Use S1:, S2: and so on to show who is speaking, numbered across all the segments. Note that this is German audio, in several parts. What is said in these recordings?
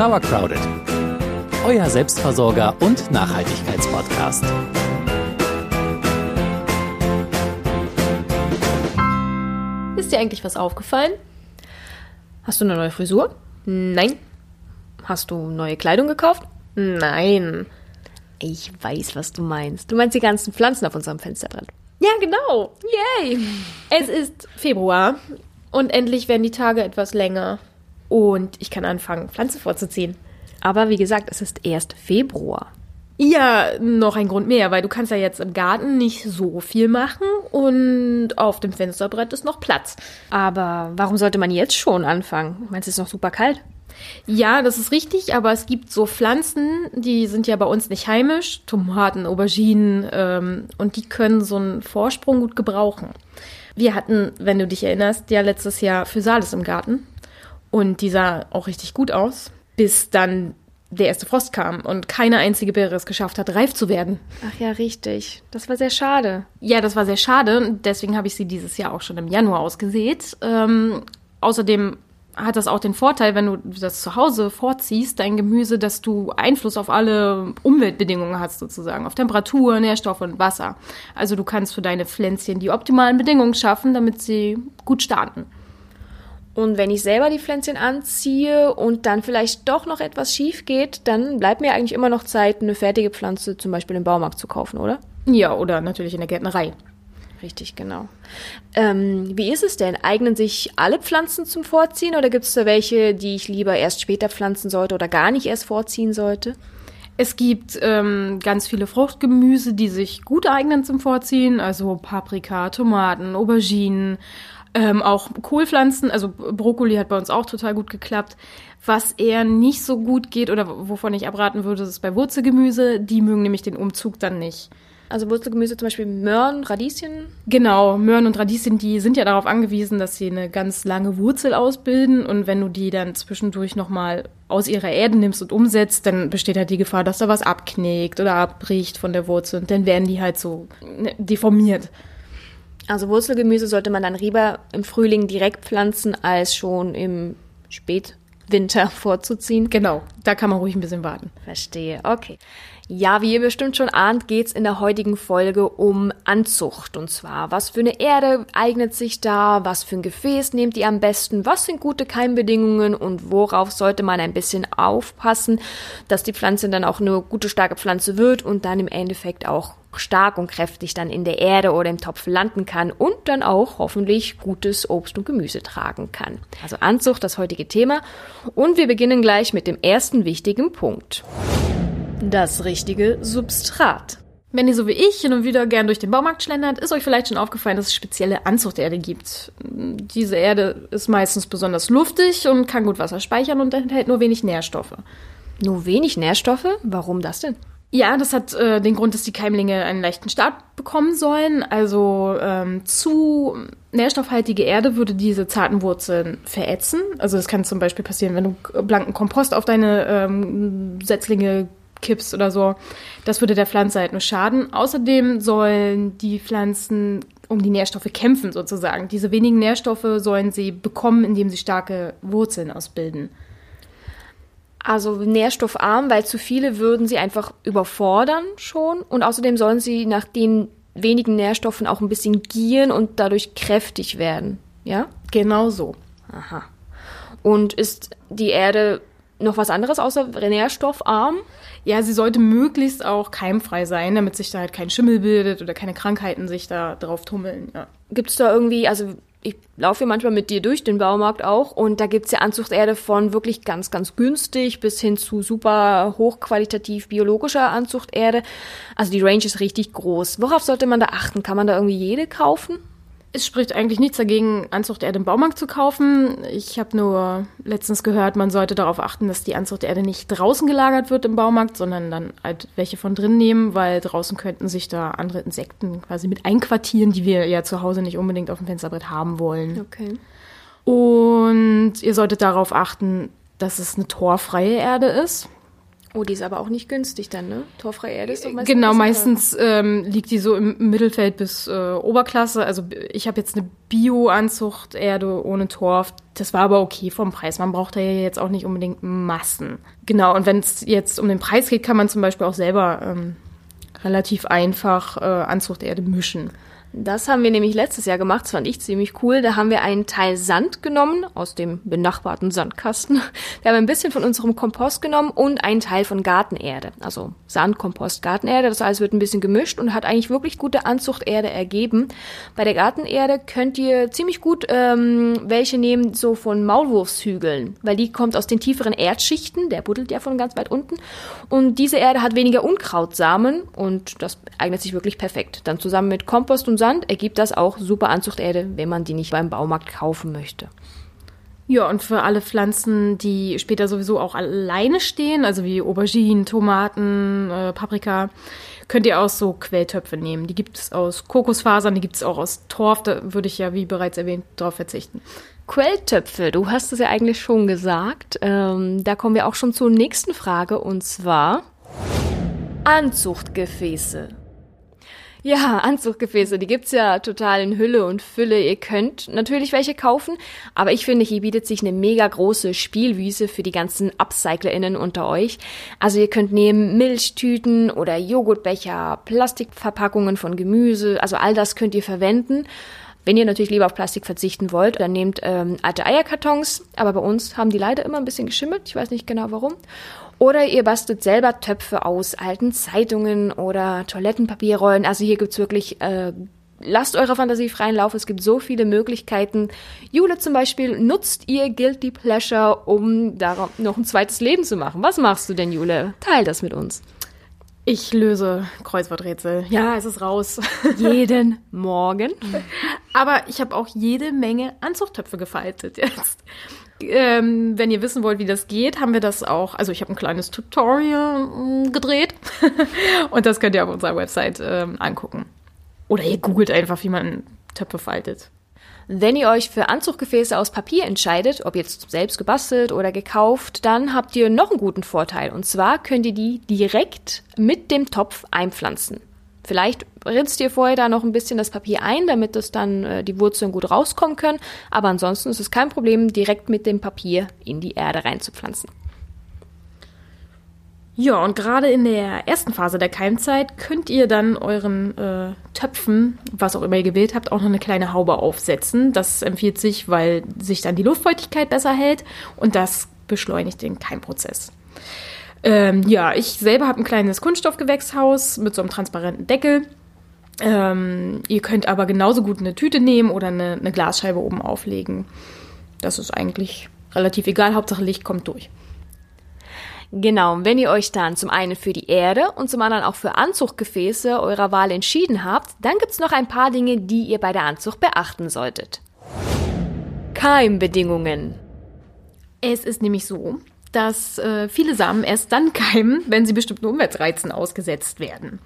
S1: Sauercrowded, euer Selbstversorger und Nachhaltigkeitspodcast.
S2: Ist dir eigentlich was aufgefallen? Hast du eine neue Frisur? Nein. Hast du neue Kleidung gekauft? Nein. Ich weiß, was du meinst. Du meinst die ganzen Pflanzen auf unserem Fensterbrett. Ja, genau. Yay. Es ist Februar und endlich werden die Tage etwas länger. Und ich kann anfangen, Pflanzen vorzuziehen. Aber wie gesagt, es ist erst Februar. Ja, noch ein Grund mehr, weil du kannst ja jetzt im Garten nicht so viel machen und auf dem Fensterbrett ist noch Platz. Aber warum sollte man jetzt schon anfangen? Meinst du, es ist noch super kalt? Ja, das ist richtig, aber es gibt so Pflanzen, die sind ja bei uns nicht heimisch, Tomaten, Auberginen, ähm, und die können so einen Vorsprung gut gebrauchen. Wir hatten, wenn du dich erinnerst, ja letztes Jahr Physalis im Garten und die sah auch richtig gut aus, bis dann der erste Frost kam und keine einzige Beere es geschafft hat, reif zu werden. Ach ja, richtig. Das war sehr schade. Ja, das war sehr schade. Deswegen habe ich sie dieses Jahr auch schon im Januar ausgesät. Ähm, außerdem hat das auch den Vorteil, wenn du das zu Hause vorziehst, dein Gemüse, dass du Einfluss auf alle Umweltbedingungen hast, sozusagen, auf Temperatur, Nährstoffe und Wasser. Also du kannst für deine Pflänzchen die optimalen Bedingungen schaffen, damit sie gut starten. Und wenn ich selber die Pflänzchen anziehe und dann vielleicht doch noch etwas schief geht, dann bleibt mir eigentlich immer noch Zeit, eine fertige Pflanze zum Beispiel im Baumarkt zu kaufen, oder? Ja, oder natürlich in der Gärtnerei. Richtig, genau. Ähm, wie ist es denn? Eignen sich alle Pflanzen zum Vorziehen oder gibt es da welche, die ich lieber erst später pflanzen sollte oder gar nicht erst vorziehen sollte? Es gibt ähm, ganz viele Fruchtgemüse, die sich gut eignen zum Vorziehen, also Paprika, Tomaten, Auberginen, ähm, auch Kohlpflanzen, also Brokkoli hat bei uns auch total gut geklappt. Was eher nicht so gut geht oder wovon ich abraten würde, ist bei Wurzelgemüse. Die mögen nämlich den Umzug dann nicht. Also Wurzelgemüse zum Beispiel Möhren, Radieschen? Genau, Möhren und Radieschen, die sind ja darauf angewiesen, dass sie eine ganz lange Wurzel ausbilden. Und wenn du die dann zwischendurch nochmal aus ihrer Erde nimmst und umsetzt, dann besteht halt die Gefahr, dass da was abknickt oder abbricht von der Wurzel. Und dann werden die halt so ne, deformiert. Also Wurzelgemüse sollte man dann lieber im Frühling direkt pflanzen, als schon im Spätwinter vorzuziehen. Genau, da kann man ruhig ein bisschen warten. Verstehe, okay. Ja, wie ihr bestimmt schon ahnt, geht's in der heutigen Folge um Anzucht. Und zwar, was für eine Erde eignet sich da, was für ein Gefäß nehmt ihr am besten, was sind gute Keimbedingungen und worauf sollte man ein bisschen aufpassen, dass die Pflanze dann auch eine gute, starke Pflanze wird und dann im Endeffekt auch stark und kräftig dann in der Erde oder im Topf landen kann und dann auch hoffentlich gutes Obst und Gemüse tragen kann. Also Anzucht, das heutige Thema. Und wir beginnen gleich mit dem ersten wichtigen Punkt. Das richtige Substrat. Wenn ihr so wie ich hin und wieder gern durch den Baumarkt schlendert, ist euch vielleicht schon aufgefallen, dass es spezielle Anzuchterde gibt. Diese Erde ist meistens besonders luftig und kann gut Wasser speichern und enthält nur wenig Nährstoffe. Nur wenig Nährstoffe? Warum das denn? Ja, das hat äh, den Grund, dass die Keimlinge einen leichten Start bekommen sollen. Also ähm, zu nährstoffhaltige Erde würde diese zarten Wurzeln verätzen. Also das kann zum Beispiel passieren, wenn du blanken Kompost auf deine ähm, Setzlinge kippst oder so. Das würde der Pflanze halt nur schaden. Außerdem sollen die Pflanzen um die Nährstoffe kämpfen sozusagen. Diese wenigen Nährstoffe sollen sie bekommen, indem sie starke Wurzeln ausbilden. Also nährstoffarm, weil zu viele würden sie einfach überfordern schon. Und außerdem sollen sie nach den wenigen Nährstoffen auch ein bisschen gieren und dadurch kräftig werden. Ja? Genau so. Aha. Und ist die Erde noch was anderes außer nährstoffarm? Ja, sie sollte möglichst auch keimfrei sein, damit sich da halt kein Schimmel bildet oder keine Krankheiten sich da drauf tummeln. Ja. Gibt es da irgendwie, also ich laufe ja manchmal mit dir durch den Baumarkt auch und da gibt's ja Anzuchterde von wirklich ganz, ganz günstig bis hin zu super hochqualitativ biologischer Anzuchterde. Also die Range ist richtig groß. Worauf sollte man da achten? Kann man da irgendwie jede kaufen? Es spricht eigentlich nichts dagegen, Anzuchterde im Baumarkt zu kaufen. Ich habe nur letztens gehört, man sollte darauf achten, dass die Anzuchterde nicht draußen gelagert wird im Baumarkt, sondern dann halt welche von drin nehmen, weil draußen könnten sich da andere Insekten quasi mit einquartieren, die wir ja zu Hause nicht unbedingt auf dem Fensterbrett haben wollen. Okay. Und ihr solltet darauf achten, dass es eine torfreie Erde ist.
S3: Oh, die ist aber auch nicht günstig dann, ne? Torfreie Erde ist doch meistens.
S2: Genau, meistens ähm, liegt die so im Mittelfeld bis äh, Oberklasse. Also ich habe jetzt eine Bio-Anzuchterde ohne Torf. Das war aber okay vom Preis. Man braucht da ja jetzt auch nicht unbedingt Massen. Genau, und wenn es jetzt um den Preis geht, kann man zum Beispiel auch selber ähm, relativ einfach äh, Anzuchterde mischen.
S3: Das haben wir nämlich letztes Jahr gemacht, das fand ich ziemlich cool. Da haben wir einen Teil Sand genommen aus dem benachbarten Sandkasten. Wir haben ein bisschen von unserem Kompost genommen und einen Teil von Gartenerde. Also Sand, Kompost, Gartenerde. Das alles wird ein bisschen gemischt und hat eigentlich wirklich gute Anzuchterde ergeben. Bei der Gartenerde könnt ihr ziemlich gut ähm, welche nehmen, so von Maulwurfshügeln, weil die kommt aus den tieferen Erdschichten. Der buddelt ja von ganz weit unten. Und diese Erde hat weniger Unkrautsamen und das eignet sich wirklich perfekt. Dann zusammen mit Kompost und Sand ergibt das auch super Anzuchterde, wenn man die nicht beim Baumarkt kaufen möchte.
S2: Ja, und für alle Pflanzen, die später sowieso auch alleine stehen, also wie Auberginen, Tomaten, äh, Paprika, könnt ihr auch so Quelltöpfe nehmen. Die gibt es aus Kokosfasern, die gibt es auch aus Torf. Da würde ich ja, wie bereits erwähnt, darauf verzichten.
S3: Quelltöpfe, du hast es ja eigentlich schon gesagt. Ähm, da kommen wir auch schon zur nächsten Frage und zwar Anzuchtgefäße. Ja, Anzuggefäße, die gibt's ja total in Hülle und Fülle. Ihr könnt natürlich welche kaufen, aber ich finde, hier bietet sich eine mega große Spielwiese für die ganzen UpcyclerInnen unter euch. Also ihr könnt nehmen Milchtüten oder Joghurtbecher, Plastikverpackungen von Gemüse, also all das könnt ihr verwenden. Wenn ihr natürlich lieber auf Plastik verzichten wollt, dann nehmt ähm, alte Eierkartons, aber bei uns haben die leider immer ein bisschen geschimmelt, ich weiß nicht genau warum. Oder ihr bastelt selber Töpfe aus alten Zeitungen oder Toilettenpapierrollen. Also hier gibt's wirklich, äh, lasst eurer Fantasie freien Lauf. Es gibt so viele Möglichkeiten. Jule zum Beispiel nutzt ihr Guilty Pleasure, um darauf noch ein zweites Leben zu machen. Was machst du denn, Jule? Teil das mit uns.
S2: Ich löse Kreuzworträtsel. Ja, es ist raus.
S3: Jeden Morgen.
S2: Aber ich habe auch jede Menge Anzuchttöpfe gefaltet jetzt. Ähm, wenn ihr wissen wollt, wie das geht, haben wir das auch. Also ich habe ein kleines Tutorial mm, gedreht und das könnt ihr auf unserer Website ähm, angucken. Oder ihr googelt einfach, wie man Töpfe faltet.
S3: Wenn ihr euch für Anzuggefäße aus Papier entscheidet, ob jetzt selbst gebastelt oder gekauft, dann habt ihr noch einen guten Vorteil. Und zwar könnt ihr die direkt mit dem Topf einpflanzen. Vielleicht rinst ihr vorher da noch ein bisschen das Papier ein, damit das dann äh, die Wurzeln gut rauskommen können. Aber ansonsten ist es kein Problem, direkt mit dem Papier in die Erde reinzupflanzen.
S2: Ja, und gerade in der ersten Phase der Keimzeit könnt ihr dann euren äh, Töpfen, was auch immer ihr gewählt habt, auch noch eine kleine Haube aufsetzen. Das empfiehlt sich, weil sich dann die Luftfeuchtigkeit besser hält und das beschleunigt den Keimprozess. Ähm, ja, ich selber habe ein kleines Kunststoffgewächshaus mit so einem transparenten Deckel. Ähm, ihr könnt aber genauso gut eine Tüte nehmen oder eine, eine Glasscheibe oben auflegen. Das ist eigentlich relativ egal, Hauptsache Licht kommt durch.
S3: Genau, wenn ihr euch dann zum einen für die Erde und zum anderen auch für Anzuchtgefäße eurer Wahl entschieden habt, dann gibt's noch ein paar Dinge, die ihr bei der Anzucht beachten solltet. Keimbedingungen.
S2: Es ist nämlich so, dass äh, viele Samen erst dann keimen, wenn sie bestimmten Umweltreizen ausgesetzt werden.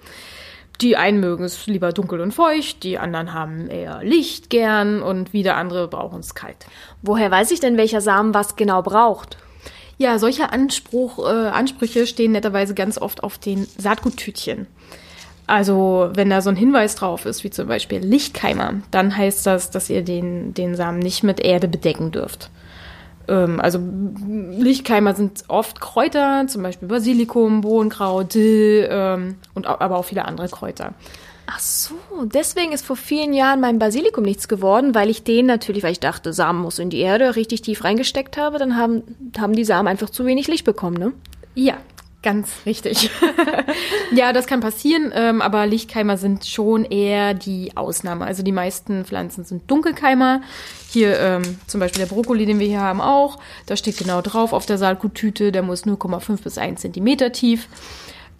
S2: Die einen mögen es lieber dunkel und feucht, die anderen haben eher Licht gern und wieder andere brauchen es kalt.
S3: Woher weiß ich denn, welcher Samen was genau braucht?
S2: Ja, solche Anspruch, äh, Ansprüche stehen netterweise ganz oft auf den Saatguttütchen. Also wenn da so ein Hinweis drauf ist, wie zum Beispiel Lichtkeimer, dann heißt das, dass ihr den, den Samen nicht mit Erde bedecken dürft. Ähm, also Lichtkeimer sind oft Kräuter, zum Beispiel Basilikum, Bohnenkraut, Dill ähm, und aber auch viele andere Kräuter.
S3: Ach so, deswegen ist vor vielen Jahren mein Basilikum nichts geworden, weil ich den natürlich, weil ich dachte, Samen muss in die Erde, richtig tief reingesteckt habe, dann haben, haben die Samen einfach zu wenig Licht bekommen, ne?
S2: Ja, Ganz richtig. ja, das kann passieren, ähm, aber Lichtkeimer sind schon eher die Ausnahme. Also die meisten Pflanzen sind Dunkelkeimer. Hier ähm, zum Beispiel der Brokkoli, den wir hier haben, auch. Da steht genau drauf auf der Saatguttüte, der muss 0,5 bis 1 Zentimeter tief.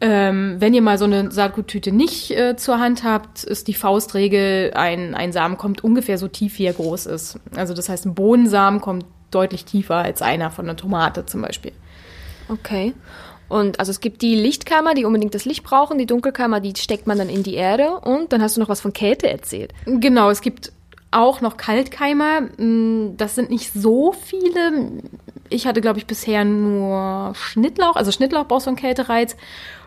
S2: Ähm, wenn ihr mal so eine Saatguttüte nicht äh, zur Hand habt, ist die Faustregel, ein, ein Samen kommt ungefähr so tief, wie er groß ist. Also das heißt, ein Bohnensamen kommt deutlich tiefer als einer von einer Tomate zum Beispiel.
S3: Okay. Und also es gibt die Lichtkeimer, die unbedingt das Licht brauchen, die Dunkelkeimer, die steckt man dann in die Erde und dann hast du noch was von Kälte erzählt.
S2: Genau, es gibt auch noch Kaltkeimer. Mm, das sind nicht so viele. ich hatte, glaube ich, bisher nur Schnittlauch. Also Schnittlauch braucht so einen Kältereiz.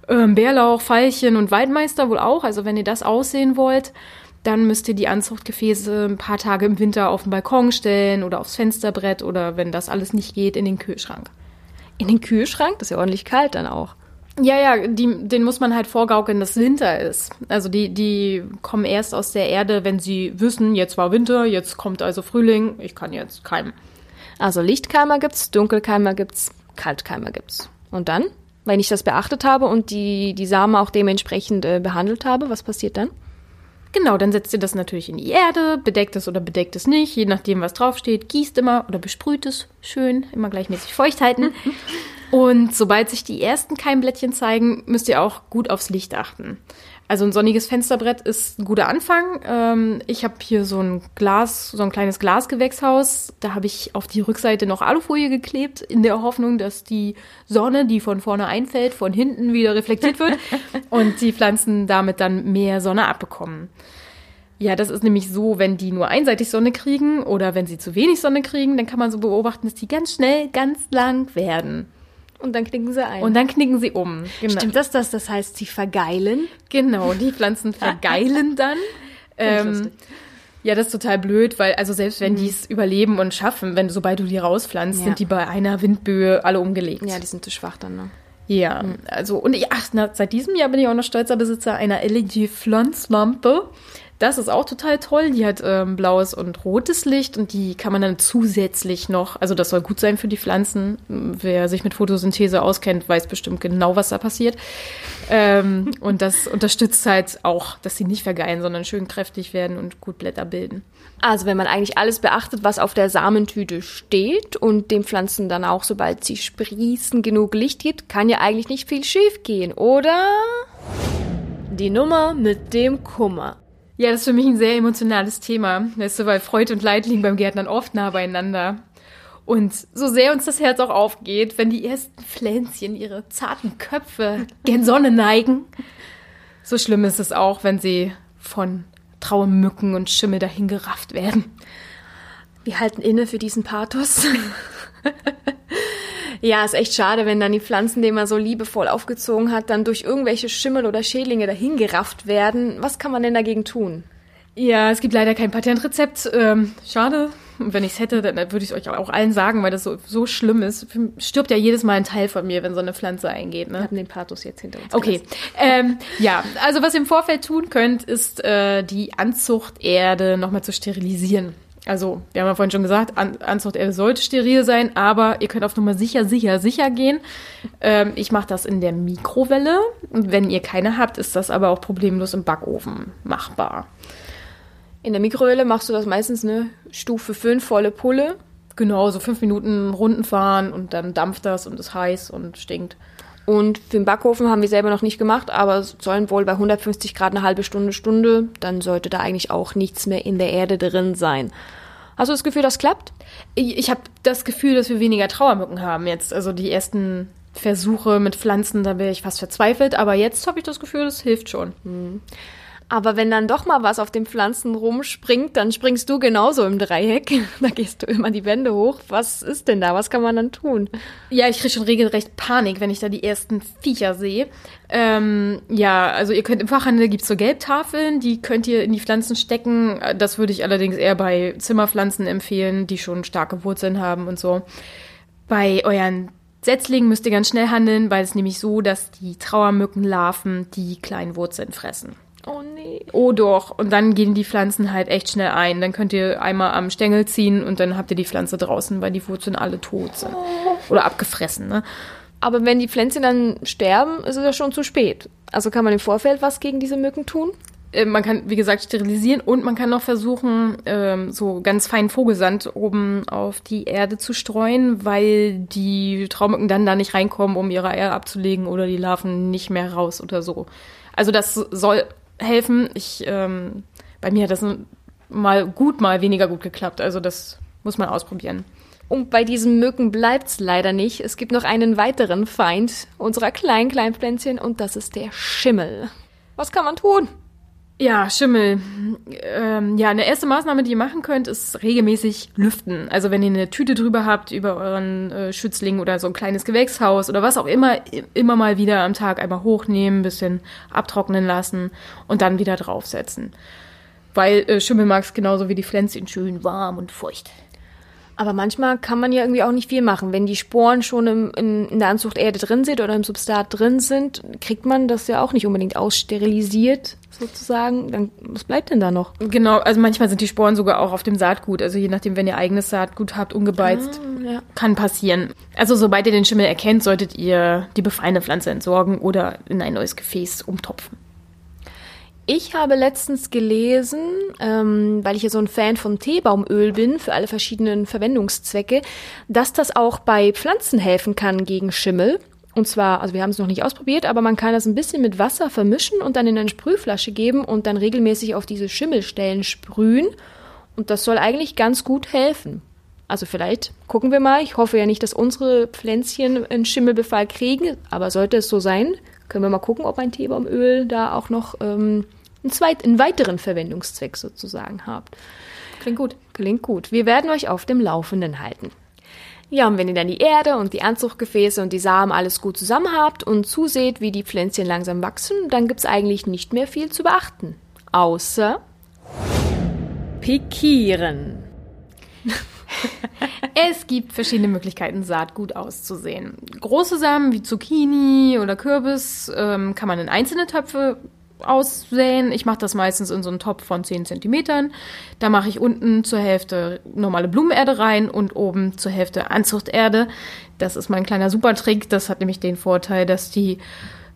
S2: Ähm, Bärlauch, Veilchen und Waldmeister wohl auch. Also wenn ihr das aussehen wollt, dann müsst ihr die Anzuchtgefäße ein paar Tage im Winter auf den Balkon stellen oder aufs Fensterbrett oder wenn das alles nicht geht, in den Kühlschrank.
S3: In den Kühlschrank? Das ist ja ordentlich kalt dann auch.
S2: Ja, ja, die, den muss man halt vorgaukeln, dass Winter ist. Also die, die kommen erst aus der Erde, wenn sie wissen, jetzt war Winter, jetzt kommt also Frühling, ich kann jetzt keimen.
S3: Also Lichtkeimer gibt's, Dunkelkeimer gibt's, Kaltkeimer gibt's. Und dann, wenn ich das beachtet habe und die, die Samen auch dementsprechend äh, behandelt habe, was passiert dann?
S2: Genau, dann setzt ihr das natürlich in die Erde, bedeckt es oder bedeckt es nicht, je nachdem, was draufsteht, gießt immer oder besprüht es schön, immer gleichmäßig feucht halten. Und sobald sich die ersten Keimblättchen zeigen, müsst ihr auch gut aufs Licht achten. Also ein sonniges Fensterbrett ist ein guter Anfang. Ähm, ich habe hier so ein Glas, so ein kleines Glasgewächshaus. Da habe ich auf die Rückseite noch Alufolie geklebt, in der Hoffnung, dass die Sonne, die von vorne einfällt, von hinten wieder reflektiert wird und die Pflanzen damit dann mehr Sonne abbekommen. Ja, das ist nämlich so, wenn die nur einseitig Sonne kriegen oder wenn sie zu wenig Sonne kriegen, dann kann man so beobachten, dass die ganz schnell ganz lang werden.
S3: Und dann knicken sie ein.
S2: Und dann knicken sie um.
S3: Genau. Stimmt das, das? Das heißt, sie vergeilen?
S2: Genau, die Pflanzen vergeilen dann. ähm, ja, das ist total blöd, weil also selbst wenn mhm. die es überleben und schaffen, wenn sobald du die rauspflanzt, ja. sind die bei einer Windböe alle umgelegt.
S3: Ja, die sind zu schwach dann, ne?
S2: Ja, mhm. also und ich, ach, na, seit diesem Jahr bin ich auch noch stolzer Besitzer einer LED-Pflanzlampe. Das ist auch total toll. Die hat ähm, blaues und rotes Licht und die kann man dann zusätzlich noch, also das soll gut sein für die Pflanzen. Wer sich mit Photosynthese auskennt, weiß bestimmt genau, was da passiert. Ähm, und das unterstützt halt auch, dass sie nicht vergeilen, sondern schön kräftig werden und gut Blätter bilden.
S3: Also wenn man eigentlich alles beachtet, was auf der Samentüte steht und den Pflanzen dann auch, sobald sie sprießen, genug Licht gibt, kann ja eigentlich nicht viel schief gehen, oder? Die Nummer mit dem Kummer.
S2: Ja, das ist für mich ein sehr emotionales Thema. Weißt du, weil Freude und Leid liegen beim Gärtnern oft nah beieinander. Und so sehr uns das Herz auch aufgeht, wenn die ersten Pflänzchen ihre zarten Köpfe gen Sonne neigen, so schlimm ist es auch, wenn sie von Trauermücken und Schimmel dahin gerafft werden.
S3: Wir halten inne für diesen Pathos. Ja, ist echt schade, wenn dann die Pflanzen, die man so liebevoll aufgezogen hat, dann durch irgendwelche Schimmel oder Schädlinge dahingerafft werden. Was kann man denn dagegen tun?
S2: Ja, es gibt leider kein Patentrezept. Ähm, schade. Und wenn ich es hätte, dann würde ich es euch auch allen sagen, weil das so, so schlimm ist. Stirbt ja jedes Mal ein Teil von mir, wenn so eine Pflanze eingeht. Ne?
S3: Wir haben den Pathos jetzt hinter uns.
S2: Okay. Ähm, ja, also was ihr im Vorfeld tun könnt, ist äh, die Anzuchterde nochmal zu sterilisieren. Also, wir haben ja vorhin schon gesagt, An Anzuchterde sollte steril sein, aber ihr könnt auf Nummer sicher, sicher, sicher gehen. Ähm, ich mache das in der Mikrowelle. Wenn ihr keine habt, ist das aber auch problemlos im Backofen machbar.
S3: In der Mikrowelle machst du das meistens eine Stufe 5 volle Pulle.
S2: Genau, so fünf Minuten Runden fahren und dann dampft das und ist heiß und stinkt.
S3: Und für den Backofen haben wir selber noch nicht gemacht, aber sollen wohl bei 150 Grad eine halbe Stunde, Stunde, dann sollte da eigentlich auch nichts mehr in der Erde drin sein. Hast du das Gefühl, das klappt?
S2: Ich, habe das Gefühl, dass wir weniger Trauermücken haben jetzt. Also die ersten Versuche mit Pflanzen, da wäre ich fast verzweifelt, aber jetzt habe ich das Gefühl, das hilft schon. Hm.
S3: Aber wenn dann doch mal was auf den Pflanzen rumspringt, dann springst du genauso im Dreieck. Da gehst du immer die Wände hoch. Was ist denn da? Was kann man dann tun?
S2: Ja, ich kriege schon regelrecht Panik, wenn ich da die ersten Viecher sehe. Ähm, ja, also ihr könnt im Fachhandel gibt's so Gelbtafeln, die könnt ihr in die Pflanzen stecken. Das würde ich allerdings eher bei Zimmerpflanzen empfehlen, die schon starke Wurzeln haben und so. Bei euren Setzlingen müsst ihr ganz schnell handeln, weil es nämlich so, dass die Trauermückenlarven die kleinen Wurzeln fressen.
S3: Oh nee.
S2: Oh doch. Und dann gehen die Pflanzen halt echt schnell ein. Dann könnt ihr einmal am Stängel ziehen und dann habt ihr die Pflanze draußen, weil die Wurzeln alle tot sind. Oh. Oder abgefressen, ne?
S3: Aber wenn die Pflänzchen dann sterben, ist es ja schon zu spät. Also kann man im Vorfeld was gegen diese Mücken tun?
S2: Äh, man kann, wie gesagt, sterilisieren und man kann noch versuchen, ähm, so ganz feinen Vogelsand oben auf die Erde zu streuen, weil die Traumücken dann da nicht reinkommen, um ihre Eier abzulegen oder die Larven nicht mehr raus oder so. Also das soll helfen. Ich, ähm, bei mir hat das mal gut, mal weniger gut geklappt. Also das muss man ausprobieren.
S3: Und bei diesen Mücken bleibt's leider nicht. Es gibt noch einen weiteren Feind unserer kleinen Kleinpflänzchen und das ist der Schimmel. Was kann man tun?
S2: Ja, Schimmel. Ähm, ja, eine erste Maßnahme, die ihr machen könnt, ist regelmäßig lüften. Also wenn ihr eine Tüte drüber habt über euren äh, Schützling oder so ein kleines Gewächshaus oder was auch immer, immer mal wieder am Tag einmal hochnehmen, bisschen abtrocknen lassen und dann wieder draufsetzen. Weil äh, Schimmel mag es genauso wie die Pflänzchen schön warm und feucht.
S3: Aber manchmal kann man ja irgendwie auch nicht viel machen. Wenn die Sporen schon im, in, in der Anzuchterde drin sind oder im Substrat drin sind, kriegt man das ja auch nicht unbedingt aussterilisiert, sozusagen. Dann, was bleibt denn da noch?
S2: Genau, also manchmal sind die Sporen sogar auch auf dem Saatgut. Also je nachdem, wenn ihr eigenes Saatgut habt, ungebeizt,
S3: Ah, ja.
S2: kann passieren. Also sobald ihr den Schimmel erkennt, solltet ihr die befreiende Pflanze entsorgen oder in ein neues Gefäß umtopfen.
S3: Ich habe letztens gelesen, ähm, weil ich ja so ein Fan von Teebaumöl bin für alle verschiedenen Verwendungszwecke, dass das auch bei Pflanzen helfen kann gegen Schimmel. Und zwar, also wir haben es noch nicht ausprobiert, aber man kann das ein bisschen mit Wasser vermischen und dann in eine Sprühflasche geben und dann regelmäßig auf diese Schimmelstellen sprühen. Und das soll eigentlich ganz gut helfen. Also vielleicht gucken wir mal. Ich hoffe ja nicht, dass unsere Pflänzchen einen Schimmelbefall kriegen, aber sollte es so sein, können wir mal gucken, ob ein Teebaumöl da auch noch ähm, einen, zweit, einen weiteren Verwendungszweck sozusagen hat.
S2: Klingt gut.
S3: Klingt gut. Wir werden euch auf dem Laufenden halten. Ja, und wenn ihr dann die Erde und die Anzuchtgefäße und die Samen alles gut zusammen habt und zuseht, wie die Pflänzchen langsam wachsen, dann gibt's eigentlich nicht mehr viel zu beachten. Außer pikieren.
S2: Es gibt verschiedene Möglichkeiten, Saatgut auszusehen. Große Samen wie Zucchini oder Kürbis ähm, kann man in einzelne Töpfe aussäen. Ich mache das meistens in so einen Topf von 10 Zentimetern. Da mache ich unten zur Hälfte normale Blumenerde rein und oben zur Hälfte Anzuchterde. Das ist mein kleiner Supertrick. Das hat nämlich den Vorteil, dass die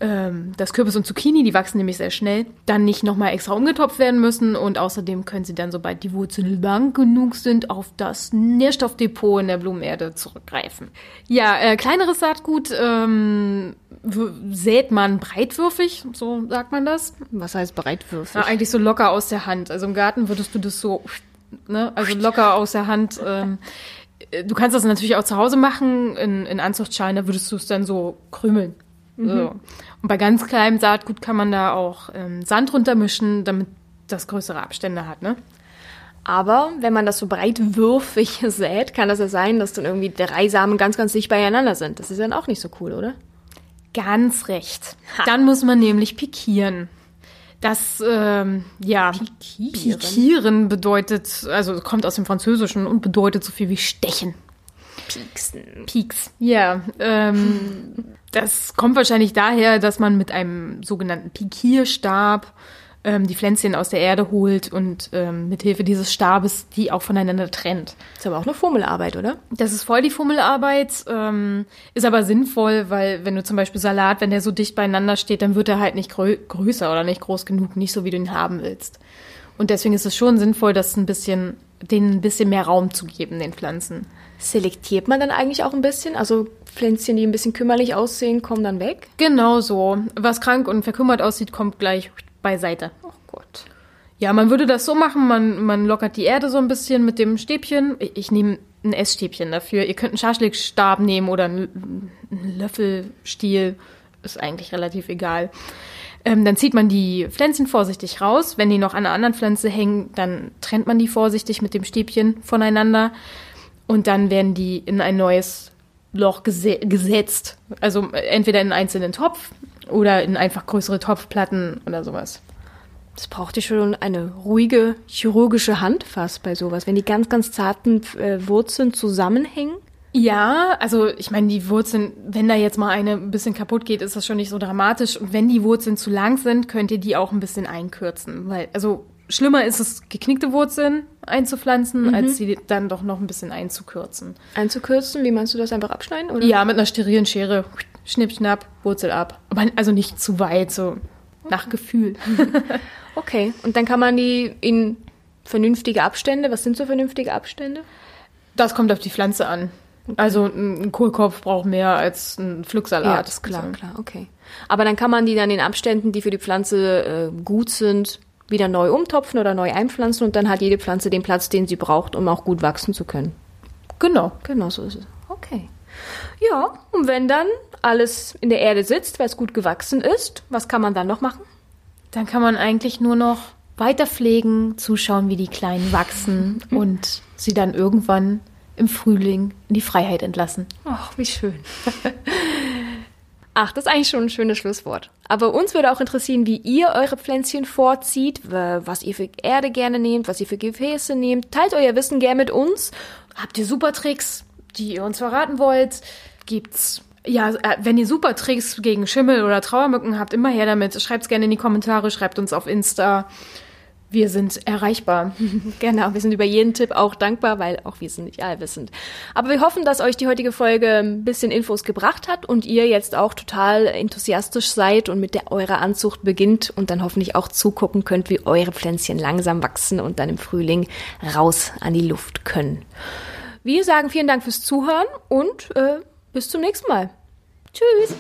S2: ähm, das Kürbis und Zucchini, die wachsen nämlich sehr schnell, dann nicht nochmal extra umgetopft werden müssen und außerdem können sie dann, sobald die Wurzeln lang genug sind, auf das Nährstoffdepot in der Blumenerde zurückgreifen. Ja, äh, kleineres Saatgut ähm, sät man breitwürfig, so sagt man das.
S3: Was heißt breitwürfig?
S2: Ja, eigentlich so locker aus der Hand. Also im Garten würdest du das so, ne, also locker aus der Hand. Ähm, äh, du kannst das natürlich auch zu Hause machen. In, in Anzuchtschalen, da würdest du es dann so krümeln. So. Und bei ganz kleinem Saatgut kann man da auch ähm, Sand runtermischen, damit das größere Abstände hat, ne?
S3: Aber wenn man das so breitwürfig sät, kann das ja sein, dass dann irgendwie drei Samen ganz, ganz dicht beieinander sind. Das ist dann auch nicht so cool, oder?
S2: Ganz recht. Dann muss man nämlich pikieren. Das, ähm, ja,
S3: Pikieren?
S2: pikieren bedeutet, also kommt aus dem Französischen und bedeutet so viel wie stechen.
S3: Pieksen.
S2: Peaks. Ja, ähm, das kommt wahrscheinlich daher, dass man mit einem sogenannten Pikierstab ähm, die Pflänzchen aus der Erde holt und ähm, mit Hilfe dieses Stabes die auch voneinander trennt.
S3: Ist aber auch eine Formelarbeit, oder?
S2: Das ist voll die Fummelarbeit, ähm, ist aber sinnvoll, weil wenn du zum Beispiel Salat, wenn der so dicht beieinander steht, dann wird er halt nicht grö größer oder nicht groß genug, nicht so wie du ihn haben willst. Und deswegen ist es schon sinnvoll, das ein bisschen, denen ein bisschen mehr Raum zu geben, den Pflanzen.
S3: Selektiert man dann eigentlich auch ein bisschen? Also Pflänzchen, die ein bisschen kümmerlich aussehen, kommen dann weg?
S2: Genau so. Was krank und verkümmert aussieht, kommt gleich beiseite.
S3: Oh Gott.
S2: Ja, man würde das so machen, man, man lockert die Erde so ein bisschen mit dem Stäbchen. Ich, ich nehme ein Essstäbchen dafür. Ihr könnt einen Schaschlikstab nehmen oder einen, einen Löffelstiel. Ist eigentlich relativ egal. Ähm, dann zieht man die Pflänzchen vorsichtig raus. Wenn die noch an einer anderen Pflanze hängen, dann trennt man die vorsichtig mit dem Stäbchen voneinander. Und dann werden die in ein neues Loch gese gesetzt. Also entweder in einen einzelnen Topf oder in einfach größere Topfplatten oder sowas.
S3: Das braucht ja schon eine ruhige chirurgische Hand fast bei sowas, wenn die ganz, ganz zarten äh, Wurzeln zusammenhängen.
S2: Ja, also ich meine, die Wurzeln, wenn da jetzt mal eine ein bisschen kaputt geht, ist das schon nicht so dramatisch. Und wenn die Wurzeln zu lang sind, könnt ihr die auch ein bisschen einkürzen. Weil, also schlimmer ist es, geknickte Wurzeln einzupflanzen, als sie dann doch noch ein bisschen einzukürzen.
S3: Einzukürzen, wie meinst du das? Einfach abschneiden? Oder?
S2: Ja, mit einer sterilen Schere, schnipp, schnapp, Wurzel ab. Aber also nicht zu weit, so nach Gefühl.
S3: Okay. Und dann kann man die in vernünftige Abstände, was sind so vernünftige Abstände?
S2: Das kommt auf die Pflanze an. Also ein Kohlkopf braucht mehr als ein Pflücksalat.
S3: Ja, das ist klar,
S2: Also,
S3: klar, okay. Aber dann kann man die dann in Abständen, die für die Pflanze äh, gut sind, wieder neu umtopfen oder neu einpflanzen und dann hat jede Pflanze den Platz, den sie braucht, um auch gut wachsen zu können.
S2: Genau.
S3: Genau so ist es. Okay. Ja, und wenn dann alles in der Erde sitzt, weil es gut gewachsen ist, was kann man dann noch machen?
S2: dann kann man eigentlich nur noch weiter pflegen, zuschauen, wie die Kleinen wachsen und sie dann irgendwann im Frühling in die Freiheit entlassen.
S3: Ach, wie schön. Ach, das ist eigentlich schon ein schönes Schlusswort. Aber uns würde auch interessieren, wie ihr eure Pflänzchen vorzieht, was ihr für Erde gerne nehmt, was ihr für Gefäße nehmt. Teilt euer Wissen gerne mit uns.
S2: Habt ihr super Tricks, die ihr uns verraten wollt? Gibt's ja, äh, wenn ihr super Tricks gegen Schimmel oder Trauermücken habt, immer her damit. Schreibt's gerne in die Kommentare, schreibt uns auf Insta. Wir sind erreichbar.
S3: genau, wir sind über jeden Tipp auch dankbar, weil auch wir sind nicht allwissend. Aber wir hoffen, dass euch die heutige Folge ein bisschen Infos gebracht hat und ihr jetzt auch total enthusiastisch seid und mit der eurer Anzucht beginnt und dann hoffentlich auch zugucken könnt, wie eure Pflänzchen langsam wachsen und dann im Frühling raus an die Luft können. Wir sagen vielen Dank fürs Zuhören und äh, bis zum nächsten Mal. Tschüss.